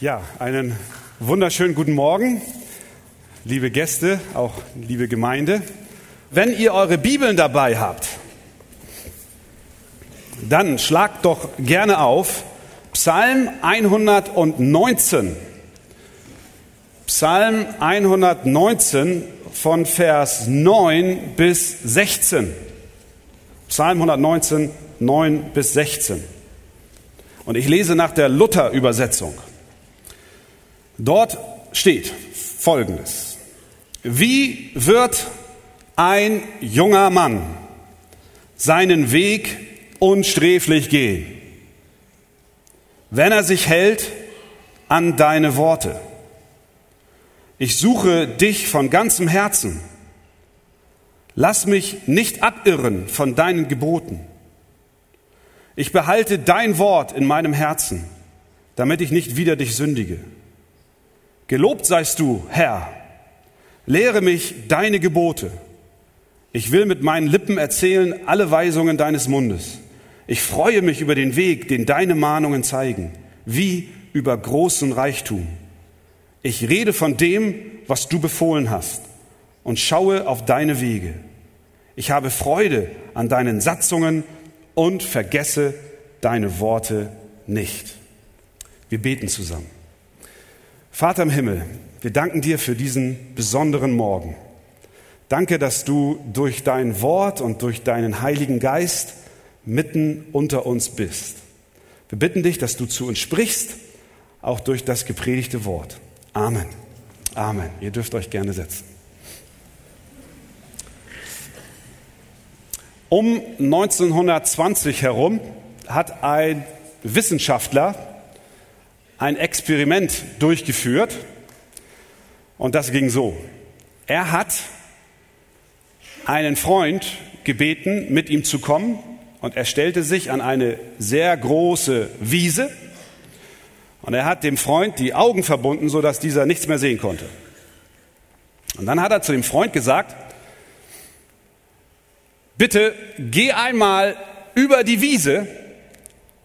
Ja, einen wunderschönen guten Morgen, liebe Gäste, auch liebe Gemeinde. Wenn ihr eure Bibeln dabei habt, dann schlagt doch gerne auf Psalm 119. Psalm 119 von Vers 9 bis 16. Psalm 119, 9 bis 16. Und ich lese nach der Luther-Übersetzung. Dort steht Folgendes. Wie wird ein junger Mann seinen Weg unsträflich gehen, wenn er sich hält an deine Worte? Ich suche dich von ganzem Herzen. Lass mich nicht abirren von deinen Geboten. Ich behalte dein Wort in meinem Herzen, damit ich nicht wieder dich sündige. Gelobt seist du, Herr. Lehre mich deine Gebote. Ich will mit meinen Lippen erzählen alle Weisungen deines Mundes. Ich freue mich über den Weg, den deine Mahnungen zeigen, wie über großen Reichtum. Ich rede von dem, was du befohlen hast und schaue auf deine Wege. Ich habe Freude an deinen Satzungen und vergesse deine Worte nicht. Wir beten zusammen. Vater im Himmel, wir danken dir für diesen besonderen Morgen. Danke, dass du durch dein Wort und durch deinen Heiligen Geist mitten unter uns bist. Wir bitten dich, dass du zu uns sprichst, auch durch das gepredigte Wort. Amen. Amen. Ihr dürft euch gerne setzen. Um 1920 herum hat ein Wissenschaftler ein Experiment durchgeführt und das ging so. Er hat einen Freund gebeten, mit ihm zu kommen und er stellte sich an eine sehr große Wiese und er hat dem Freund die Augen verbunden, sodass dieser nichts mehr sehen konnte. Und dann hat er zu dem Freund gesagt, bitte geh einmal über die Wiese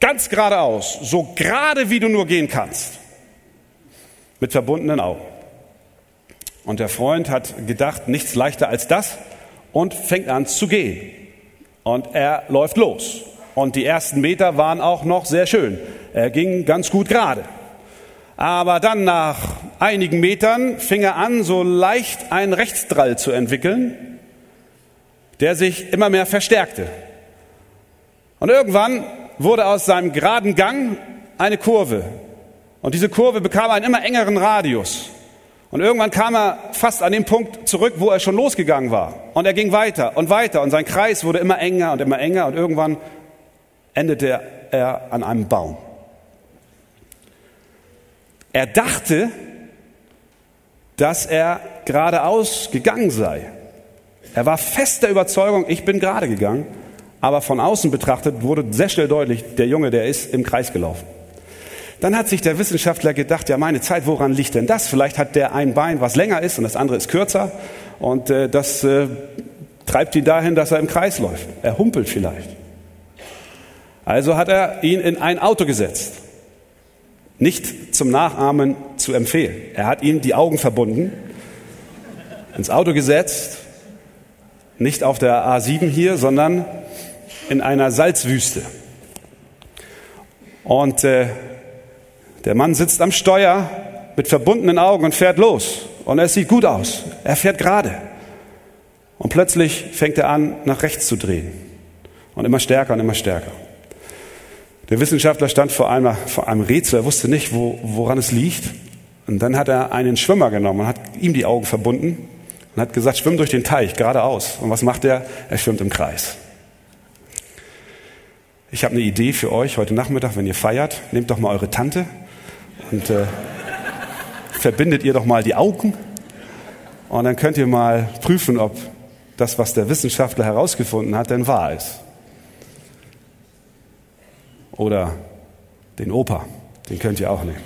Ganz geradeaus, so gerade wie du nur gehen kannst. Mit verbundenen Augen. Und der Freund hat gedacht, nichts leichter als das und fängt an zu gehen. Und er läuft los. Und die ersten Meter waren auch noch sehr schön. Er ging ganz gut gerade. Aber dann nach einigen Metern fing er an, so leicht einen Rechtsdrall zu entwickeln, der sich immer mehr verstärkte. Und irgendwann wurde aus seinem geraden Gang eine Kurve. Und diese Kurve bekam einen immer engeren Radius. Und irgendwann kam er fast an den Punkt zurück, wo er schon losgegangen war. Und er ging weiter und weiter und sein Kreis wurde immer enger und immer enger und irgendwann endete er an einem Baum. Er dachte, dass er geradeaus gegangen sei. Er war fester Überzeugung, ich bin gerade gegangen. Aber von außen betrachtet wurde sehr schnell deutlich, der Junge, der ist im Kreis gelaufen. Dann hat sich der Wissenschaftler gedacht, ja meine Zeit, woran liegt denn das? Vielleicht hat der ein Bein, was länger ist und das andere ist kürzer. Und äh, das äh, treibt ihn dahin, dass er im Kreis läuft. Er humpelt vielleicht. Also hat er ihn in ein Auto gesetzt. Nicht zum Nachahmen zu empfehlen. Er hat ihm die Augen verbunden, ins Auto gesetzt, nicht auf der A7 hier, sondern in einer Salzwüste. Und äh, der Mann sitzt am Steuer mit verbundenen Augen und fährt los. Und es sieht gut aus. Er fährt gerade. Und plötzlich fängt er an, nach rechts zu drehen. Und immer stärker und immer stärker. Der Wissenschaftler stand vor einem, vor einem Rätsel. Er wusste nicht, wo, woran es liegt. Und dann hat er einen Schwimmer genommen und hat ihm die Augen verbunden und hat gesagt, schwimm durch den Teich geradeaus. Und was macht er? Er schwimmt im Kreis. Ich habe eine Idee für euch heute Nachmittag, wenn ihr feiert. Nehmt doch mal eure Tante und äh, verbindet ihr doch mal die Augen. Und dann könnt ihr mal prüfen, ob das, was der Wissenschaftler herausgefunden hat, denn wahr ist. Oder den Opa, den könnt ihr auch nehmen.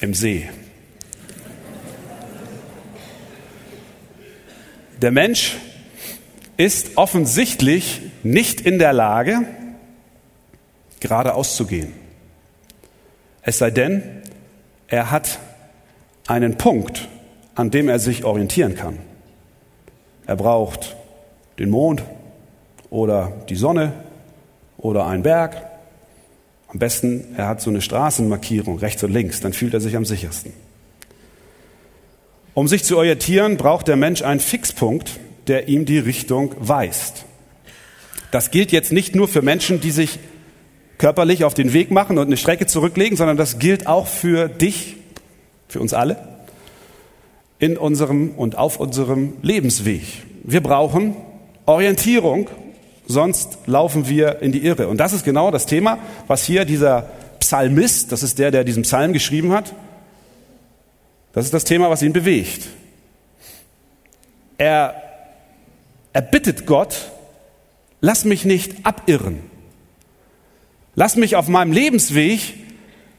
Im See. Der Mensch ist offensichtlich nicht in der Lage, geradeaus zu gehen. Es sei denn, er hat einen Punkt, an dem er sich orientieren kann. Er braucht den Mond oder die Sonne oder einen Berg. Am besten, er hat so eine Straßenmarkierung rechts und links, dann fühlt er sich am sichersten. Um sich zu orientieren, braucht der Mensch einen Fixpunkt, der ihm die Richtung weist. Das gilt jetzt nicht nur für Menschen, die sich körperlich auf den Weg machen und eine Strecke zurücklegen, sondern das gilt auch für dich, für uns alle, in unserem und auf unserem Lebensweg. Wir brauchen Orientierung, sonst laufen wir in die Irre. Und das ist genau das Thema, was hier dieser Psalmist, das ist der, der diesen Psalm geschrieben hat, das ist das Thema, was ihn bewegt. Er, er bittet Gott, lass mich nicht abirren. Lass mich auf meinem Lebensweg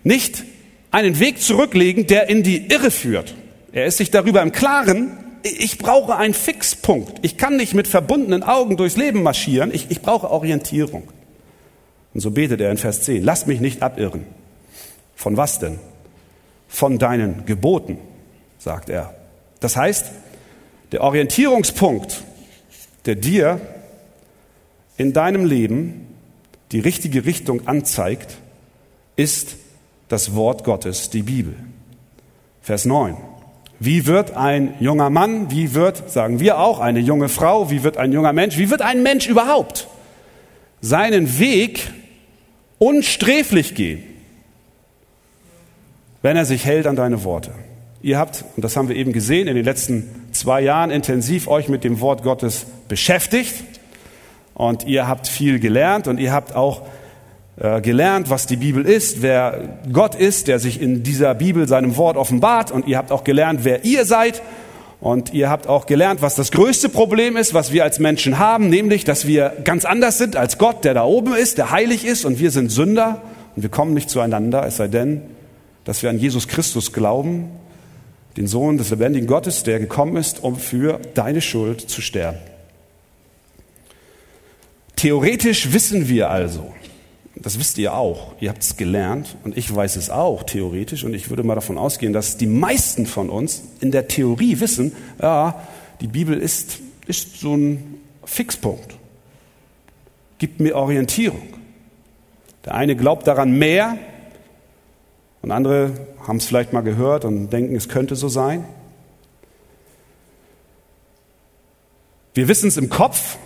nicht einen Weg zurücklegen, der in die Irre führt. Er ist sich darüber im Klaren, ich brauche einen Fixpunkt. Ich kann nicht mit verbundenen Augen durchs Leben marschieren. Ich, ich brauche Orientierung. Und so betet er in Vers 10. Lass mich nicht abirren. Von was denn? Von deinen Geboten, sagt er. Das heißt, der Orientierungspunkt, der dir in deinem Leben die richtige Richtung anzeigt, ist das Wort Gottes, die Bibel. Vers 9. Wie wird ein junger Mann, wie wird, sagen wir auch, eine junge Frau, wie wird ein junger Mensch, wie wird ein Mensch überhaupt seinen Weg unsträflich gehen, wenn er sich hält an deine Worte? Ihr habt, und das haben wir eben gesehen, in den letzten zwei Jahren intensiv euch mit dem Wort Gottes beschäftigt und ihr habt viel gelernt und ihr habt auch äh, gelernt, was die Bibel ist, wer Gott ist, der sich in dieser Bibel seinem Wort offenbart. Und ihr habt auch gelernt, wer ihr seid. Und ihr habt auch gelernt, was das größte Problem ist, was wir als Menschen haben, nämlich, dass wir ganz anders sind als Gott, der da oben ist, der heilig ist und wir sind Sünder und wir kommen nicht zueinander, es sei denn, dass wir an Jesus Christus glauben, den Sohn des lebendigen Gottes, der gekommen ist, um für deine Schuld zu sterben. Theoretisch wissen wir also, das wisst ihr auch. Ihr habt es gelernt und ich weiß es auch theoretisch und ich würde mal davon ausgehen, dass die meisten von uns in der Theorie wissen, ja, die Bibel ist, ist so ein Fixpunkt. Gibt mir Orientierung. Der eine glaubt daran mehr und andere haben es vielleicht mal gehört und denken, es könnte so sein. Wir wissen es im Kopf,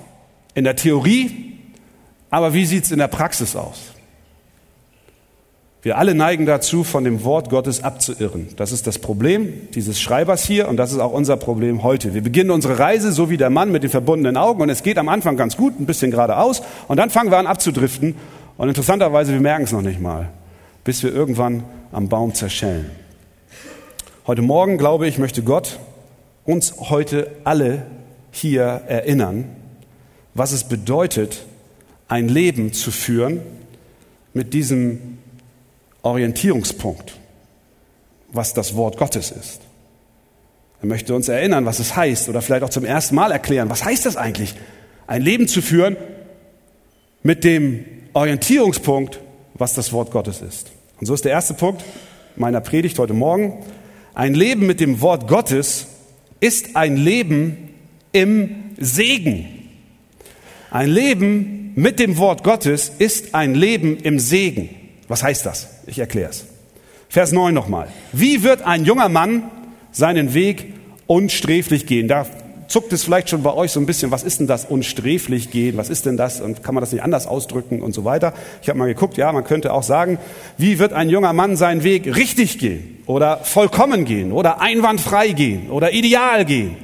in der Theorie, aber wie sieht es in der Praxis aus? Wir alle neigen dazu, von dem Wort Gottes abzuirren. Das ist das Problem dieses Schreibers hier und das ist auch unser Problem heute. Wir beginnen unsere Reise so wie der Mann mit den verbundenen Augen und es geht am Anfang ganz gut, ein bisschen geradeaus und dann fangen wir an abzudriften und interessanterweise, wir merken es noch nicht mal, bis wir irgendwann am Baum zerschellen. Heute Morgen, glaube ich, möchte Gott uns heute alle hier erinnern, was es bedeutet, ein Leben zu führen mit diesem Orientierungspunkt, was das Wort Gottes ist. Er möchte uns erinnern, was es heißt oder vielleicht auch zum ersten Mal erklären, was heißt das eigentlich, ein Leben zu führen mit dem Orientierungspunkt, was das Wort Gottes ist. Und so ist der erste Punkt meiner Predigt heute Morgen. Ein Leben mit dem Wort Gottes ist ein Leben im Segen. Ein Leben mit dem Wort Gottes ist ein Leben im Segen. Was heißt das? Ich erkläre es. Vers 9 nochmal. Wie wird ein junger Mann seinen Weg unsträflich gehen? Da zuckt es vielleicht schon bei euch so ein bisschen, was ist denn das unsträflich gehen? Was ist denn das? Und kann man das nicht anders ausdrücken und so weiter? Ich habe mal geguckt, ja, man könnte auch sagen, wie wird ein junger Mann seinen Weg richtig gehen? Oder vollkommen gehen? Oder einwandfrei gehen? Oder ideal gehen?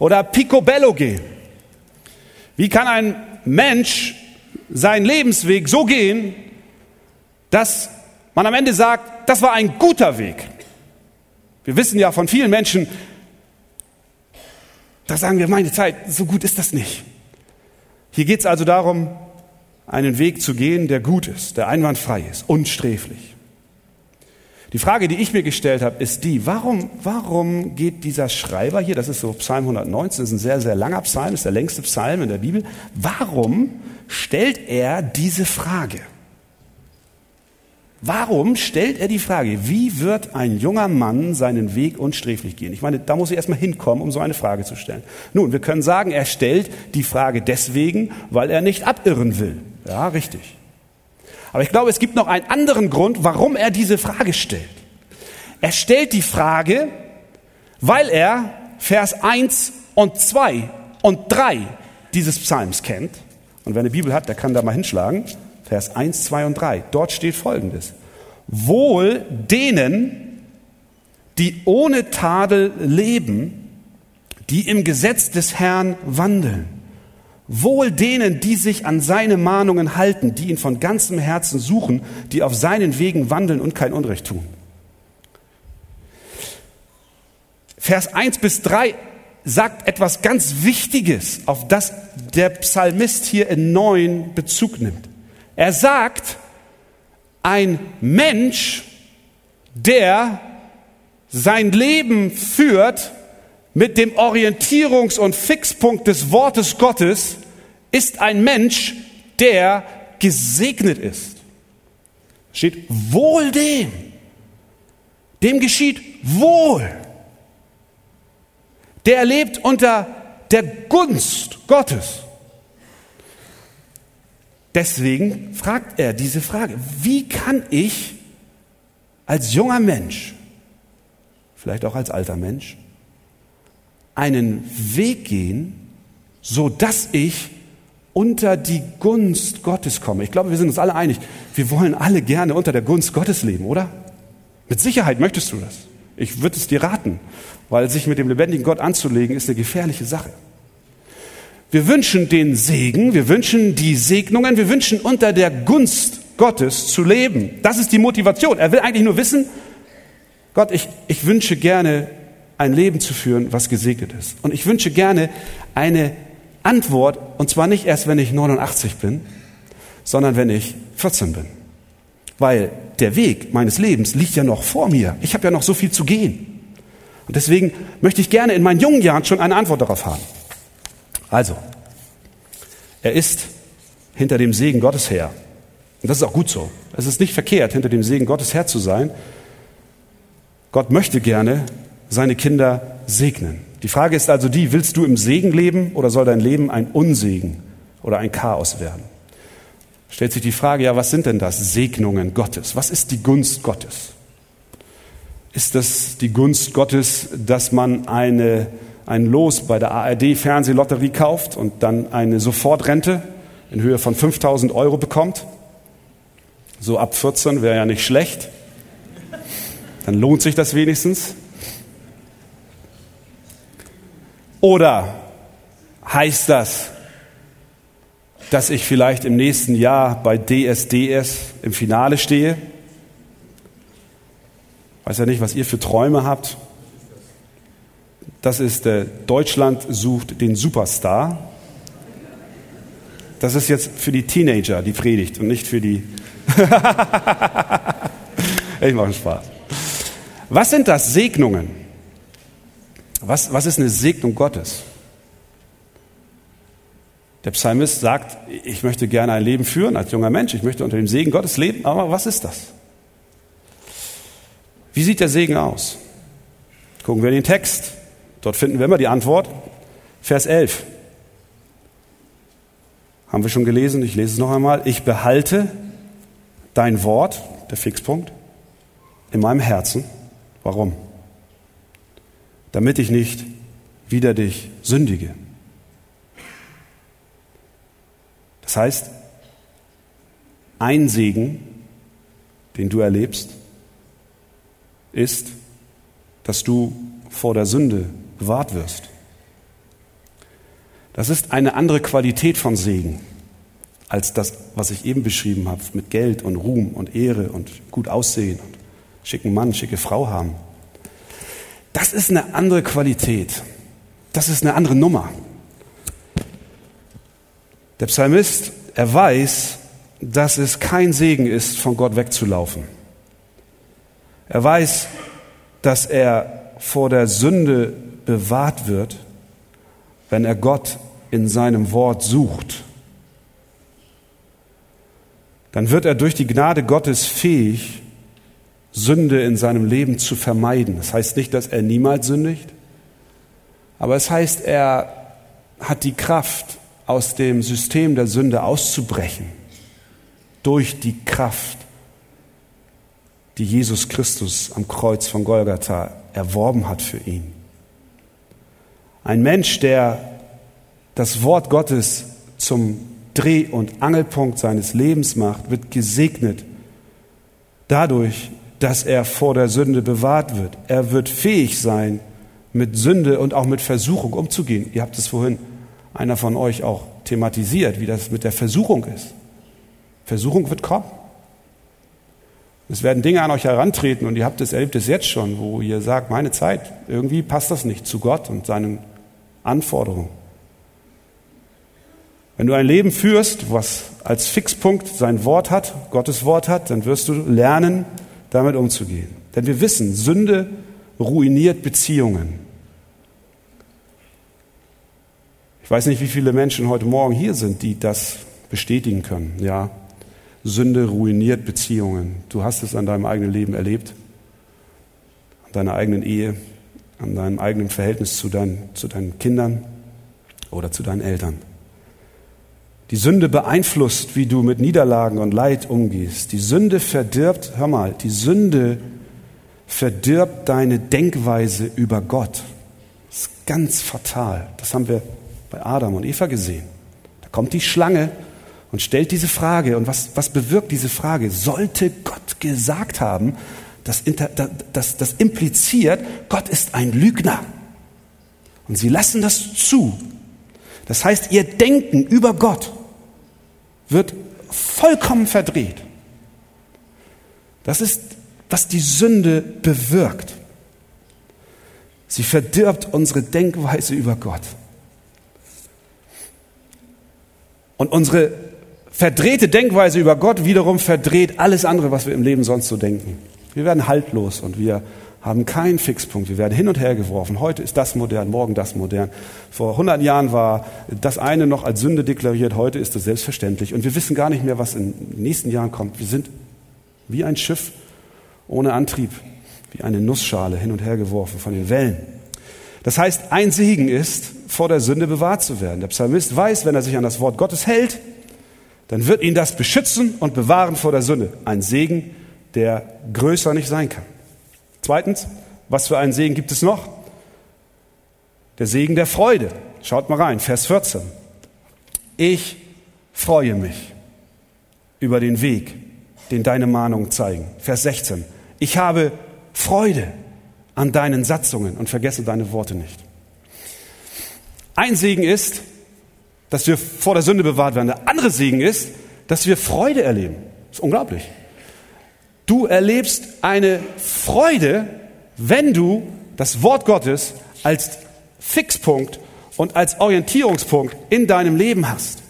Oder picobello gehen? Wie kann ein Mensch seinen Lebensweg so gehen, dass man am Ende sagt, das war ein guter Weg. Wir wissen ja von vielen Menschen, da sagen wir, meine Zeit, so gut ist das nicht. Hier geht es also darum, einen Weg zu gehen, der gut ist, der einwandfrei ist, unsträflich. Die Frage, die ich mir gestellt habe, ist die, warum, warum geht dieser Schreiber hier, das ist so Psalm 119, das ist ein sehr, sehr langer Psalm, ist der längste Psalm in der Bibel, warum stellt er diese Frage? Warum stellt er die Frage, wie wird ein junger Mann seinen Weg unsträflich gehen? Ich meine, da muss ich erstmal hinkommen, um so eine Frage zu stellen. Nun, wir können sagen, er stellt die Frage deswegen, weil er nicht abirren will. Ja, richtig. Aber ich glaube, es gibt noch einen anderen Grund, warum er diese Frage stellt. Er stellt die Frage, weil er Vers 1 und 2 und 3 dieses Psalms kennt. Und wer eine Bibel hat, der kann da mal hinschlagen. Vers 1, 2 und 3. Dort steht Folgendes. Wohl denen, die ohne Tadel leben, die im Gesetz des Herrn wandeln. Wohl denen, die sich an seine Mahnungen halten, die ihn von ganzem Herzen suchen, die auf seinen Wegen wandeln und kein Unrecht tun. Vers 1 bis 3 sagt etwas ganz Wichtiges, auf das der Psalmist hier in neun Bezug nimmt. Er sagt, ein Mensch, der sein Leben führt mit dem Orientierungs- und Fixpunkt des Wortes Gottes, ist ein Mensch, der gesegnet ist. Steht wohl dem. Dem geschieht wohl. Der lebt unter der Gunst Gottes. Deswegen fragt er diese Frage, wie kann ich als junger Mensch, vielleicht auch als alter Mensch, einen Weg gehen, so dass ich unter die Gunst Gottes komme. Ich glaube, wir sind uns alle einig. Wir wollen alle gerne unter der Gunst Gottes leben, oder? Mit Sicherheit möchtest du das. Ich würde es dir raten, weil sich mit dem lebendigen Gott anzulegen, ist eine gefährliche Sache. Wir wünschen den Segen, wir wünschen die Segnungen, wir wünschen unter der Gunst Gottes zu leben. Das ist die Motivation. Er will eigentlich nur wissen, Gott, ich, ich wünsche gerne ein Leben zu führen, was gesegnet ist. Und ich wünsche gerne eine Antwort, und zwar nicht erst, wenn ich 89 bin, sondern wenn ich 14 bin. Weil der Weg meines Lebens liegt ja noch vor mir. Ich habe ja noch so viel zu gehen. Und deswegen möchte ich gerne in meinen jungen Jahren schon eine Antwort darauf haben. Also, er ist hinter dem Segen Gottes her. Und das ist auch gut so. Es ist nicht verkehrt, hinter dem Segen Gottes her zu sein. Gott möchte gerne seine Kinder segnen. Die Frage ist also die, willst du im Segen leben oder soll dein Leben ein Unsegen oder ein Chaos werden? Stellt sich die Frage, ja, was sind denn das Segnungen Gottes? Was ist die Gunst Gottes? Ist das die Gunst Gottes, dass man eine ein Los bei der ARD Fernsehlotterie kauft und dann eine Sofortrente in Höhe von 5000 Euro bekommt. So ab 14 wäre ja nicht schlecht. Dann lohnt sich das wenigstens. Oder heißt das, dass ich vielleicht im nächsten Jahr bei DSDS im Finale stehe? Weiß ja nicht, was ihr für Träume habt. Das ist äh, Deutschland sucht den Superstar. Das ist jetzt für die Teenager die Predigt und nicht für die. ich mache Spaß. Was sind das Segnungen? Was, was ist eine Segnung Gottes? Der Psalmist sagt, ich möchte gerne ein Leben führen als junger Mensch, ich möchte unter dem Segen Gottes leben, aber was ist das? Wie sieht der Segen aus? Gucken wir in den Text. Dort finden wir immer die Antwort. Vers 11. Haben wir schon gelesen? Ich lese es noch einmal. Ich behalte dein Wort, der Fixpunkt, in meinem Herzen. Warum? Damit ich nicht wider dich sündige. Das heißt, ein Segen, den du erlebst, ist, dass du vor der Sünde bewahrt wirst. Das ist eine andere Qualität von Segen als das, was ich eben beschrieben habe, mit Geld und Ruhm und Ehre und gut aussehen und schicken Mann, schicke Frau haben. Das ist eine andere Qualität. Das ist eine andere Nummer. Der Psalmist, er weiß, dass es kein Segen ist, von Gott wegzulaufen. Er weiß, dass er vor der Sünde bewahrt wird, wenn er Gott in seinem Wort sucht. dann wird er durch die Gnade Gottes fähig, Sünde in seinem Leben zu vermeiden. Das heißt nicht, dass er niemals sündigt, aber es heißt, er hat die Kraft, aus dem System der Sünde auszubrechen, durch die Kraft, die Jesus Christus am Kreuz von Golgatha erworben hat für ihn. Ein Mensch, der das Wort Gottes zum Dreh- und Angelpunkt seines Lebens macht, wird gesegnet dadurch, dass er vor der Sünde bewahrt wird. Er wird fähig sein, mit Sünde und auch mit Versuchung umzugehen. Ihr habt es vorhin einer von euch auch thematisiert, wie das mit der Versuchung ist. Versuchung wird kommen. Es werden Dinge an euch herantreten und ihr habt es erlebt es jetzt schon, wo ihr sagt, meine Zeit, irgendwie passt das nicht zu Gott und seinen Anforderungen. Wenn du ein Leben führst, was als Fixpunkt sein Wort hat, Gottes Wort hat, dann wirst du lernen, damit umzugehen. Denn wir wissen, Sünde ruiniert Beziehungen. Ich weiß nicht, wie viele Menschen heute Morgen hier sind, die das bestätigen können. Ja, Sünde ruiniert Beziehungen. Du hast es an deinem eigenen Leben erlebt, an deiner eigenen Ehe, an deinem eigenen Verhältnis zu deinen, zu deinen Kindern oder zu deinen Eltern. Die Sünde beeinflusst, wie du mit Niederlagen und Leid umgehst. Die Sünde verdirbt, hör mal, die Sünde verdirbt deine Denkweise über Gott. Das ist ganz fatal. Das haben wir bei Adam und Eva gesehen. Da kommt die Schlange und stellt diese Frage. Und was, was bewirkt diese Frage? Sollte Gott gesagt haben, das, das, das impliziert, Gott ist ein Lügner. Und sie lassen das zu. Das heißt, ihr Denken über Gott wird vollkommen verdreht. Das ist, was die Sünde bewirkt. Sie verdirbt unsere Denkweise über Gott. Und unsere verdrehte Denkweise über Gott wiederum verdreht alles andere, was wir im Leben sonst so denken. Wir werden haltlos und wir haben keinen Fixpunkt. Wir werden hin und her geworfen. Heute ist das modern, morgen das modern. Vor 100 Jahren war das eine noch als Sünde deklariert, heute ist es selbstverständlich. Und wir wissen gar nicht mehr, was in den nächsten Jahren kommt. Wir sind wie ein Schiff ohne Antrieb, wie eine Nussschale hin und her geworfen von den Wellen. Das heißt, ein Segen ist, vor der Sünde bewahrt zu werden. Der Psalmist weiß, wenn er sich an das Wort Gottes hält, dann wird ihn das beschützen und bewahren vor der Sünde. Ein Segen, der größer nicht sein kann. Zweitens, was für einen Segen gibt es noch? Der Segen der Freude. Schaut mal rein, Vers 14. Ich freue mich über den Weg, den deine Mahnungen zeigen. Vers 16. Ich habe Freude an deinen Satzungen und vergesse deine Worte nicht. Ein Segen ist, dass wir vor der Sünde bewahrt werden. Der andere Segen ist, dass wir Freude erleben. Das ist unglaublich. Du erlebst eine Freude, wenn du das Wort Gottes als Fixpunkt und als Orientierungspunkt in deinem Leben hast.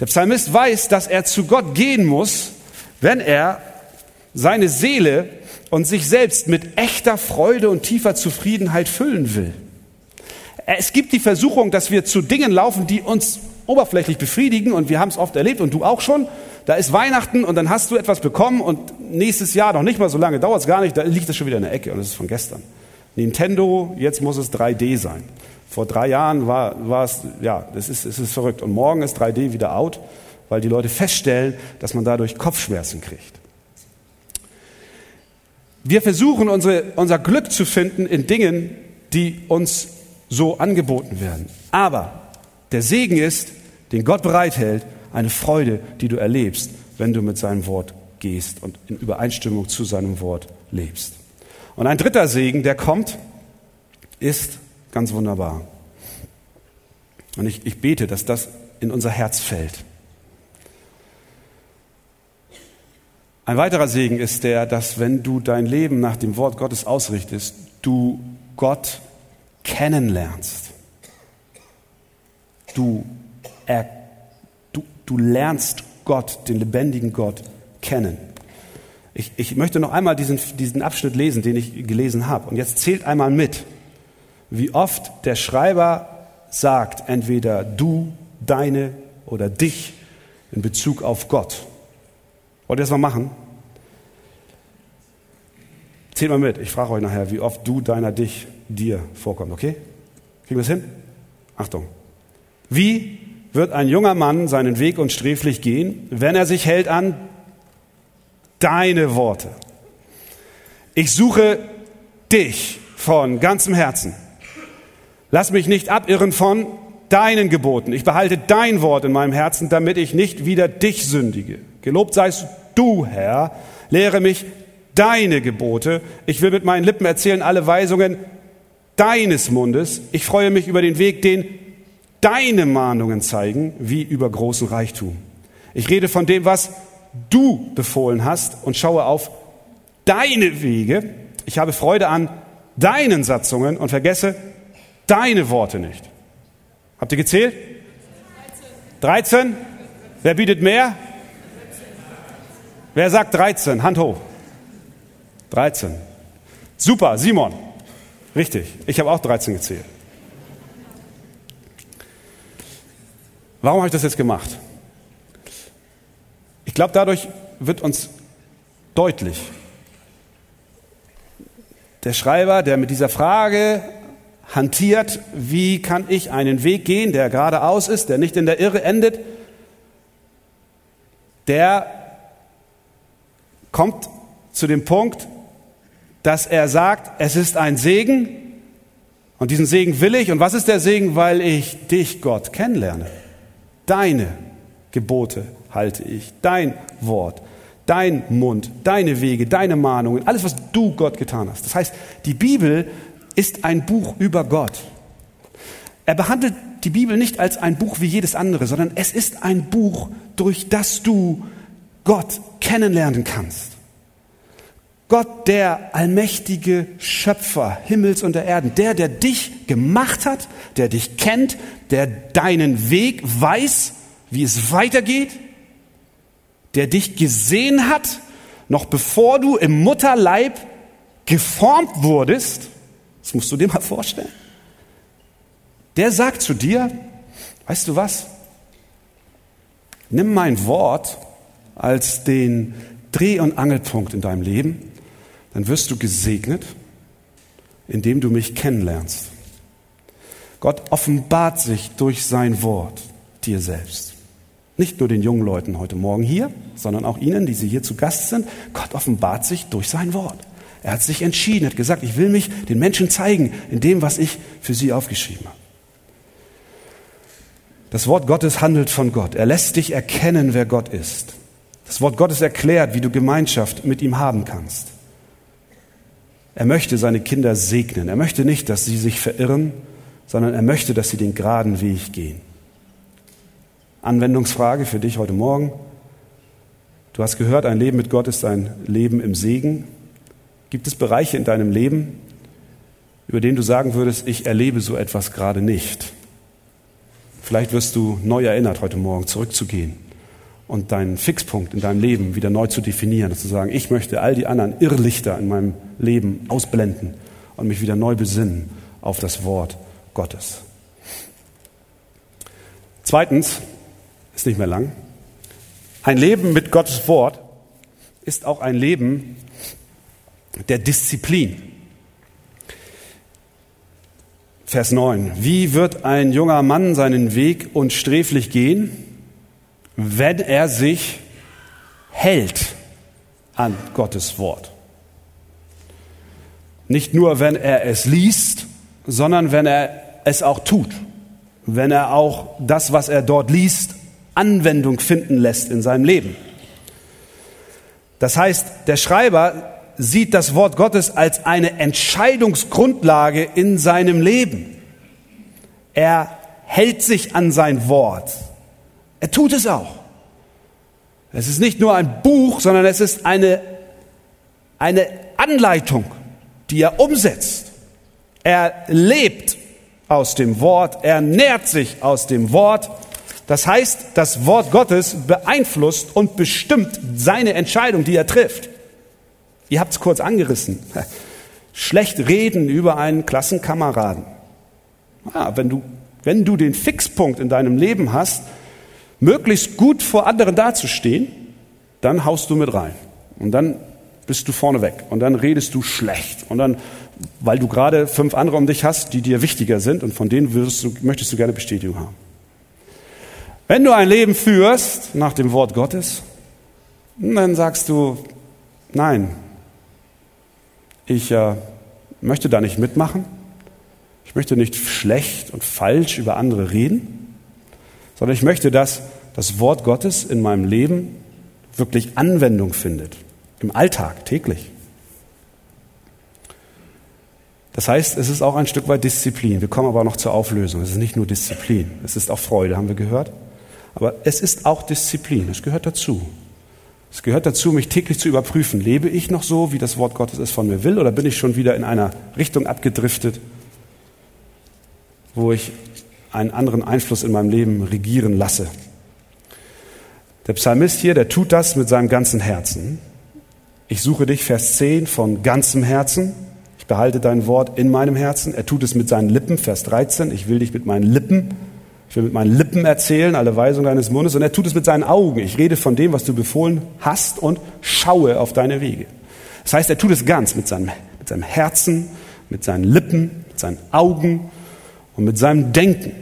Der Psalmist weiß, dass er zu Gott gehen muss, wenn er seine Seele und sich selbst mit echter Freude und tiefer Zufriedenheit füllen will. Es gibt die Versuchung, dass wir zu Dingen laufen, die uns oberflächlich befriedigen und wir haben es oft erlebt und du auch schon da ist Weihnachten und dann hast du etwas bekommen und nächstes Jahr, noch nicht mal so lange, dauert es gar nicht, da liegt es schon wieder in der Ecke und das ist von gestern. Nintendo, jetzt muss es 3D sein. Vor drei Jahren war, war es, ja, das ist, es ist verrückt. Und morgen ist 3D wieder out, weil die Leute feststellen, dass man dadurch Kopfschmerzen kriegt. Wir versuchen unsere, unser Glück zu finden in Dingen, die uns so angeboten werden. Aber der Segen ist, den Gott bereithält, eine Freude, die du erlebst, wenn du mit seinem Wort gehst und in Übereinstimmung zu seinem Wort lebst. Und ein dritter Segen, der kommt, ist ganz wunderbar. Und ich, ich bete, dass das in unser Herz fällt. Ein weiterer Segen ist der, dass wenn du dein Leben nach dem Wort Gottes ausrichtest, du Gott kennenlernst. Du erkennst Du lernst Gott, den lebendigen Gott, kennen. Ich, ich möchte noch einmal diesen, diesen Abschnitt lesen, den ich gelesen habe. Und jetzt zählt einmal mit, wie oft der Schreiber sagt, entweder du, deine oder dich in Bezug auf Gott. Wollt ihr das mal machen? Zählt mal mit. Ich frage euch nachher, wie oft du, deiner, dich, dir vorkommt, okay? Kriegen wir es hin? Achtung. Wie wird ein junger Mann seinen Weg unsträflich gehen, wenn er sich hält an deine Worte? Ich suche dich von ganzem Herzen. Lass mich nicht abirren von deinen Geboten. Ich behalte dein Wort in meinem Herzen, damit ich nicht wieder dich sündige. Gelobt seist du, Herr. Lehre mich deine Gebote. Ich will mit meinen Lippen erzählen alle Weisungen deines Mundes. Ich freue mich über den Weg, den deine Mahnungen zeigen, wie über großen Reichtum. Ich rede von dem, was du befohlen hast und schaue auf deine Wege. Ich habe Freude an deinen Satzungen und vergesse deine Worte nicht. Habt ihr gezählt? 13. Wer bietet mehr? Wer sagt 13? Hand hoch. 13. Super, Simon. Richtig. Ich habe auch 13 gezählt. Warum habe ich das jetzt gemacht? Ich glaube, dadurch wird uns deutlich, der Schreiber, der mit dieser Frage hantiert, wie kann ich einen Weg gehen, der geradeaus ist, der nicht in der Irre endet, der kommt zu dem Punkt, dass er sagt, es ist ein Segen und diesen Segen will ich. Und was ist der Segen? Weil ich dich, Gott, kennenlerne. Deine Gebote halte ich, dein Wort, dein Mund, deine Wege, deine Mahnungen, alles, was du Gott getan hast. Das heißt, die Bibel ist ein Buch über Gott. Er behandelt die Bibel nicht als ein Buch wie jedes andere, sondern es ist ein Buch, durch das du Gott kennenlernen kannst. Gott, der allmächtige Schöpfer Himmels und der Erden, der, der dich gemacht hat, der dich kennt, der deinen Weg weiß, wie es weitergeht, der dich gesehen hat, noch bevor du im Mutterleib geformt wurdest, das musst du dir mal vorstellen, der sagt zu dir, weißt du was, nimm mein Wort als den Dreh- und Angelpunkt in deinem Leben dann wirst du gesegnet, indem du mich kennenlernst. Gott offenbart sich durch sein Wort dir selbst. Nicht nur den jungen Leuten heute Morgen hier, sondern auch Ihnen, die Sie hier zu Gast sind. Gott offenbart sich durch sein Wort. Er hat sich entschieden, hat gesagt, ich will mich den Menschen zeigen in dem, was ich für sie aufgeschrieben habe. Das Wort Gottes handelt von Gott. Er lässt dich erkennen, wer Gott ist. Das Wort Gottes erklärt, wie du Gemeinschaft mit ihm haben kannst. Er möchte seine Kinder segnen. Er möchte nicht, dass sie sich verirren, sondern er möchte, dass sie den geraden Weg gehen. Anwendungsfrage für dich heute Morgen. Du hast gehört, ein Leben mit Gott ist ein Leben im Segen. Gibt es Bereiche in deinem Leben, über den du sagen würdest, ich erlebe so etwas gerade nicht? Vielleicht wirst du neu erinnert, heute Morgen zurückzugehen und deinen Fixpunkt in deinem Leben wieder neu zu definieren, zu sagen, ich möchte all die anderen Irrlichter in meinem Leben ausblenden und mich wieder neu besinnen auf das Wort Gottes. Zweitens, ist nicht mehr lang, ein Leben mit Gottes Wort ist auch ein Leben der Disziplin. Vers 9. Wie wird ein junger Mann seinen Weg unsträflich gehen? Wenn er sich hält an Gottes Wort. Nicht nur, wenn er es liest, sondern wenn er es auch tut. Wenn er auch das, was er dort liest, Anwendung finden lässt in seinem Leben. Das heißt, der Schreiber sieht das Wort Gottes als eine Entscheidungsgrundlage in seinem Leben. Er hält sich an sein Wort. Er tut es auch. Es ist nicht nur ein Buch, sondern es ist eine, eine Anleitung, die er umsetzt. Er lebt aus dem Wort, er nährt sich aus dem Wort. Das heißt, das Wort Gottes beeinflusst und bestimmt seine Entscheidung, die er trifft. Ihr habt es kurz angerissen. Schlecht reden über einen Klassenkameraden. Ah, wenn, du, wenn du den Fixpunkt in deinem Leben hast, möglichst gut vor anderen dazustehen, dann haust du mit rein. Und dann bist du vorne weg. Und dann redest du schlecht. Und dann, weil du gerade fünf andere um dich hast, die dir wichtiger sind und von denen du, möchtest du gerne Bestätigung haben. Wenn du ein Leben führst nach dem Wort Gottes, dann sagst du, nein, ich äh, möchte da nicht mitmachen. Ich möchte nicht schlecht und falsch über andere reden, sondern ich möchte, dass das Wort Gottes in meinem Leben wirklich Anwendung findet. Im Alltag, täglich. Das heißt, es ist auch ein Stück weit Disziplin. Wir kommen aber noch zur Auflösung. Es ist nicht nur Disziplin, es ist auch Freude, haben wir gehört. Aber es ist auch Disziplin, es gehört dazu. Es gehört dazu, mich täglich zu überprüfen. Lebe ich noch so, wie das Wort Gottes es von mir will, oder bin ich schon wieder in einer Richtung abgedriftet, wo ich einen anderen Einfluss in meinem Leben regieren lasse? Der Psalmist hier, der tut das mit seinem ganzen Herzen. Ich suche dich, Vers 10, von ganzem Herzen. Ich behalte dein Wort in meinem Herzen. Er tut es mit seinen Lippen, Vers 13. Ich will dich mit meinen Lippen ich will mit meinen Lippen erzählen, alle Weisungen deines Mundes. Und er tut es mit seinen Augen. Ich rede von dem, was du befohlen hast und schaue auf deine Wege. Das heißt, er tut es ganz mit seinem, mit seinem Herzen, mit seinen Lippen, mit seinen Augen und mit seinem Denken.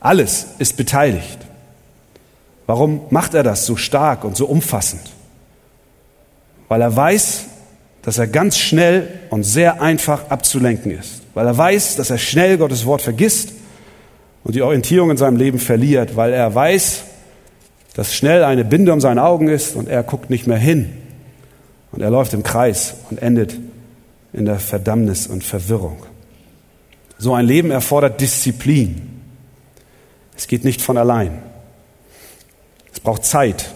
Alles ist beteiligt. Warum macht er das so stark und so umfassend? Weil er weiß, dass er ganz schnell und sehr einfach abzulenken ist. Weil er weiß, dass er schnell Gottes Wort vergisst und die Orientierung in seinem Leben verliert, weil er weiß, dass schnell eine Binde um seine Augen ist und er guckt nicht mehr hin. Und er läuft im Kreis und endet in der Verdammnis und Verwirrung. So ein Leben erfordert Disziplin. Es geht nicht von allein. Es braucht Zeit,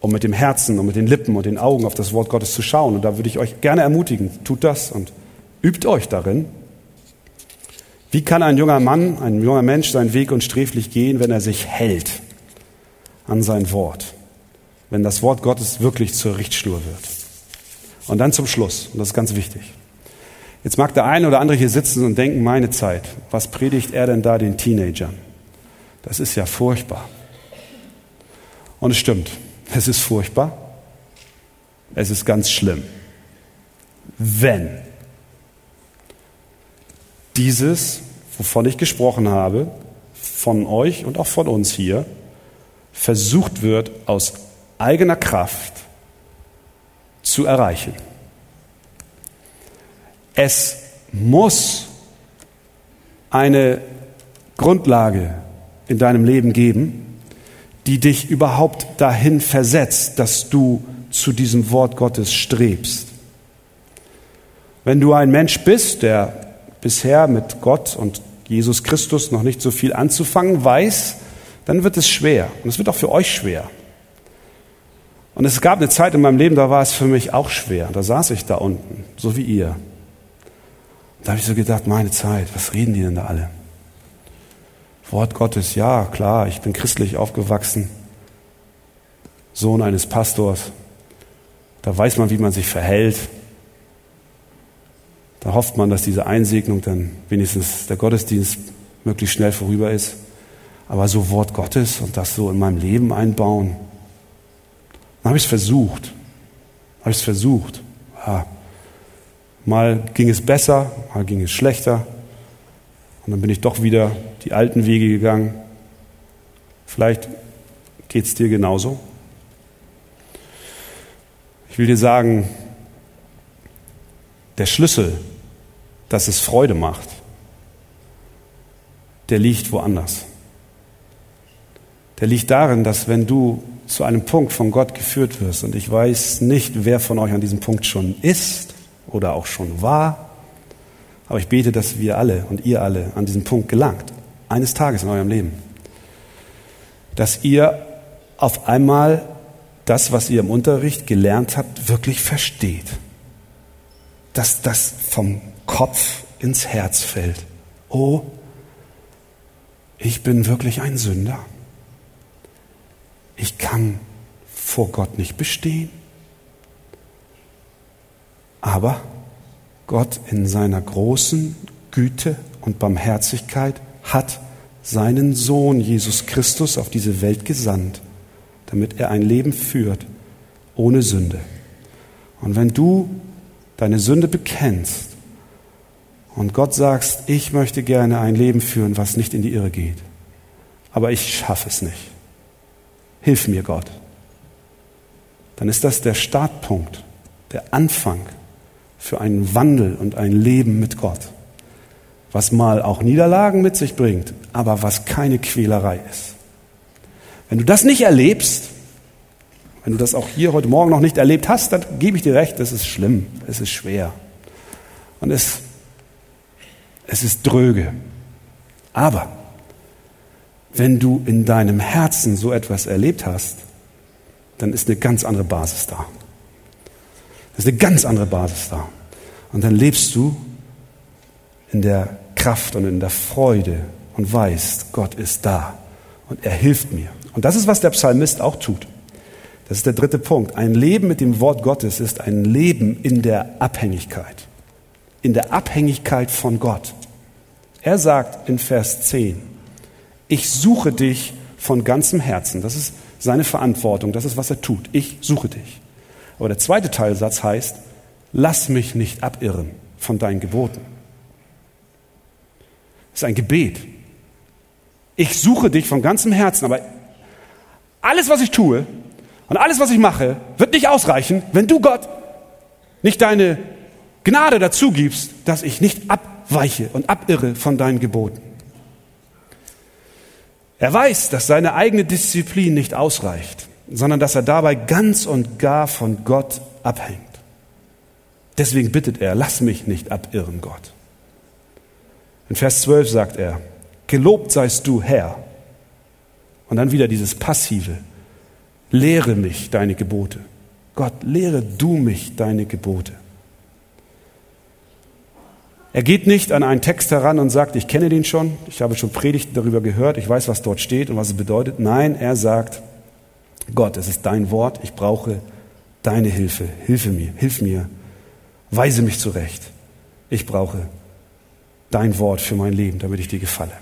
um mit dem Herzen und mit den Lippen und den Augen auf das Wort Gottes zu schauen. Und da würde ich euch gerne ermutigen, tut das und übt euch darin. Wie kann ein junger Mann, ein junger Mensch seinen Weg unsträflich gehen, wenn er sich hält an sein Wort? Wenn das Wort Gottes wirklich zur Richtschnur wird. Und dann zum Schluss, und das ist ganz wichtig. Jetzt mag der eine oder andere hier sitzen und denken, meine Zeit, was predigt er denn da den Teenagern? Das ist ja furchtbar. Und es stimmt, es ist furchtbar. Es ist ganz schlimm. Wenn dieses, wovon ich gesprochen habe, von euch und auch von uns hier, versucht wird, aus eigener Kraft zu erreichen. Es muss eine Grundlage in deinem Leben geben, die dich überhaupt dahin versetzt, dass du zu diesem Wort Gottes strebst. Wenn du ein Mensch bist, der bisher mit Gott und Jesus Christus noch nicht so viel anzufangen weiß, dann wird es schwer. Und es wird auch für euch schwer. Und es gab eine Zeit in meinem Leben, da war es für mich auch schwer. Da saß ich da unten, so wie ihr. Da habe ich so gedacht, meine Zeit, was reden die denn da alle? Wort Gottes, ja, klar, ich bin christlich aufgewachsen, Sohn eines Pastors. Da weiß man, wie man sich verhält. Da hofft man, dass diese Einsegnung dann wenigstens der Gottesdienst möglichst schnell vorüber ist. Aber so Wort Gottes und das so in meinem Leben einbauen, dann habe ich es versucht. Habe ich es versucht. Ja. Mal ging es besser, mal ging es schlechter. Und dann bin ich doch wieder die alten Wege gegangen. Vielleicht geht es dir genauso. Ich will dir sagen, der Schlüssel dass es Freude macht, der liegt woanders. Der liegt darin, dass wenn du zu einem Punkt von Gott geführt wirst, und ich weiß nicht, wer von euch an diesem Punkt schon ist oder auch schon war, aber ich bete, dass wir alle und ihr alle an diesen Punkt gelangt, eines Tages in eurem Leben, dass ihr auf einmal das, was ihr im Unterricht gelernt habt, wirklich versteht. Dass das vom Kopf ins Herz fällt. Oh, ich bin wirklich ein Sünder. Ich kann vor Gott nicht bestehen. Aber Gott in seiner großen Güte und Barmherzigkeit hat seinen Sohn Jesus Christus auf diese Welt gesandt, damit er ein Leben führt ohne Sünde. Und wenn du deine Sünde bekennst und Gott sagst, ich möchte gerne ein Leben führen, was nicht in die Irre geht, aber ich schaffe es nicht. Hilf mir, Gott. Dann ist das der Startpunkt, der Anfang für einen Wandel und ein Leben mit Gott, was mal auch Niederlagen mit sich bringt, aber was keine Quälerei ist. Wenn du das nicht erlebst, wenn du das auch hier heute Morgen noch nicht erlebt hast, dann gebe ich dir recht, das ist schlimm, es ist schwer und es, es ist dröge. Aber wenn du in deinem Herzen so etwas erlebt hast, dann ist eine ganz andere Basis da. Das ist eine ganz andere Basis da. Und dann lebst du in der Kraft und in der Freude und weißt, Gott ist da und er hilft mir. Und das ist, was der Psalmist auch tut. Das ist der dritte Punkt. Ein Leben mit dem Wort Gottes ist ein Leben in der Abhängigkeit. In der Abhängigkeit von Gott. Er sagt in Vers 10, ich suche dich von ganzem Herzen. Das ist seine Verantwortung, das ist, was er tut. Ich suche dich. Aber der zweite Teilsatz heißt, lass mich nicht abirren von deinen Geboten. Das ist ein Gebet. Ich suche dich von ganzem Herzen, aber alles, was ich tue und alles, was ich mache, wird nicht ausreichen, wenn du Gott nicht deine Gnade dazu gibst, dass ich nicht abweiche und abirre von deinen Geboten. Er weiß, dass seine eigene Disziplin nicht ausreicht, sondern dass er dabei ganz und gar von Gott abhängt. Deswegen bittet er, lass mich nicht abirren, Gott. In Vers 12 sagt er, gelobt seist du, Herr. Und dann wieder dieses Passive, lehre mich deine Gebote. Gott, lehre du mich deine Gebote. Er geht nicht an einen Text heran und sagt, ich kenne den schon, ich habe schon Predigten darüber gehört, ich weiß, was dort steht und was es bedeutet. Nein, er sagt, Gott, es ist dein Wort, ich brauche deine Hilfe. Hilfe mir, hilf mir, weise mich zurecht. Ich brauche dein Wort für mein Leben, damit ich dir gefalle.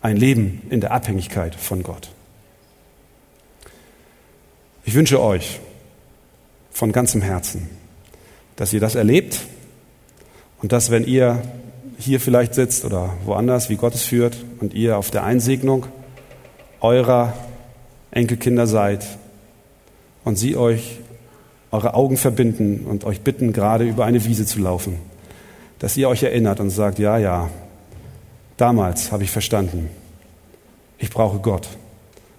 Ein Leben in der Abhängigkeit von Gott. Ich wünsche euch von ganzem Herzen, dass ihr das erlebt, und dass, wenn ihr hier vielleicht sitzt oder woanders, wie Gott es führt, und ihr auf der Einsegnung eurer Enkelkinder seid und sie euch eure Augen verbinden und euch bitten, gerade über eine Wiese zu laufen, dass ihr euch erinnert und sagt, ja, ja, damals habe ich verstanden, ich brauche Gott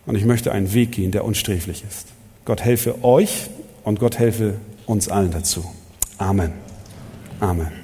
und ich möchte einen Weg gehen, der unsträflich ist. Gott helfe euch und Gott helfe uns allen dazu. Amen. Amen.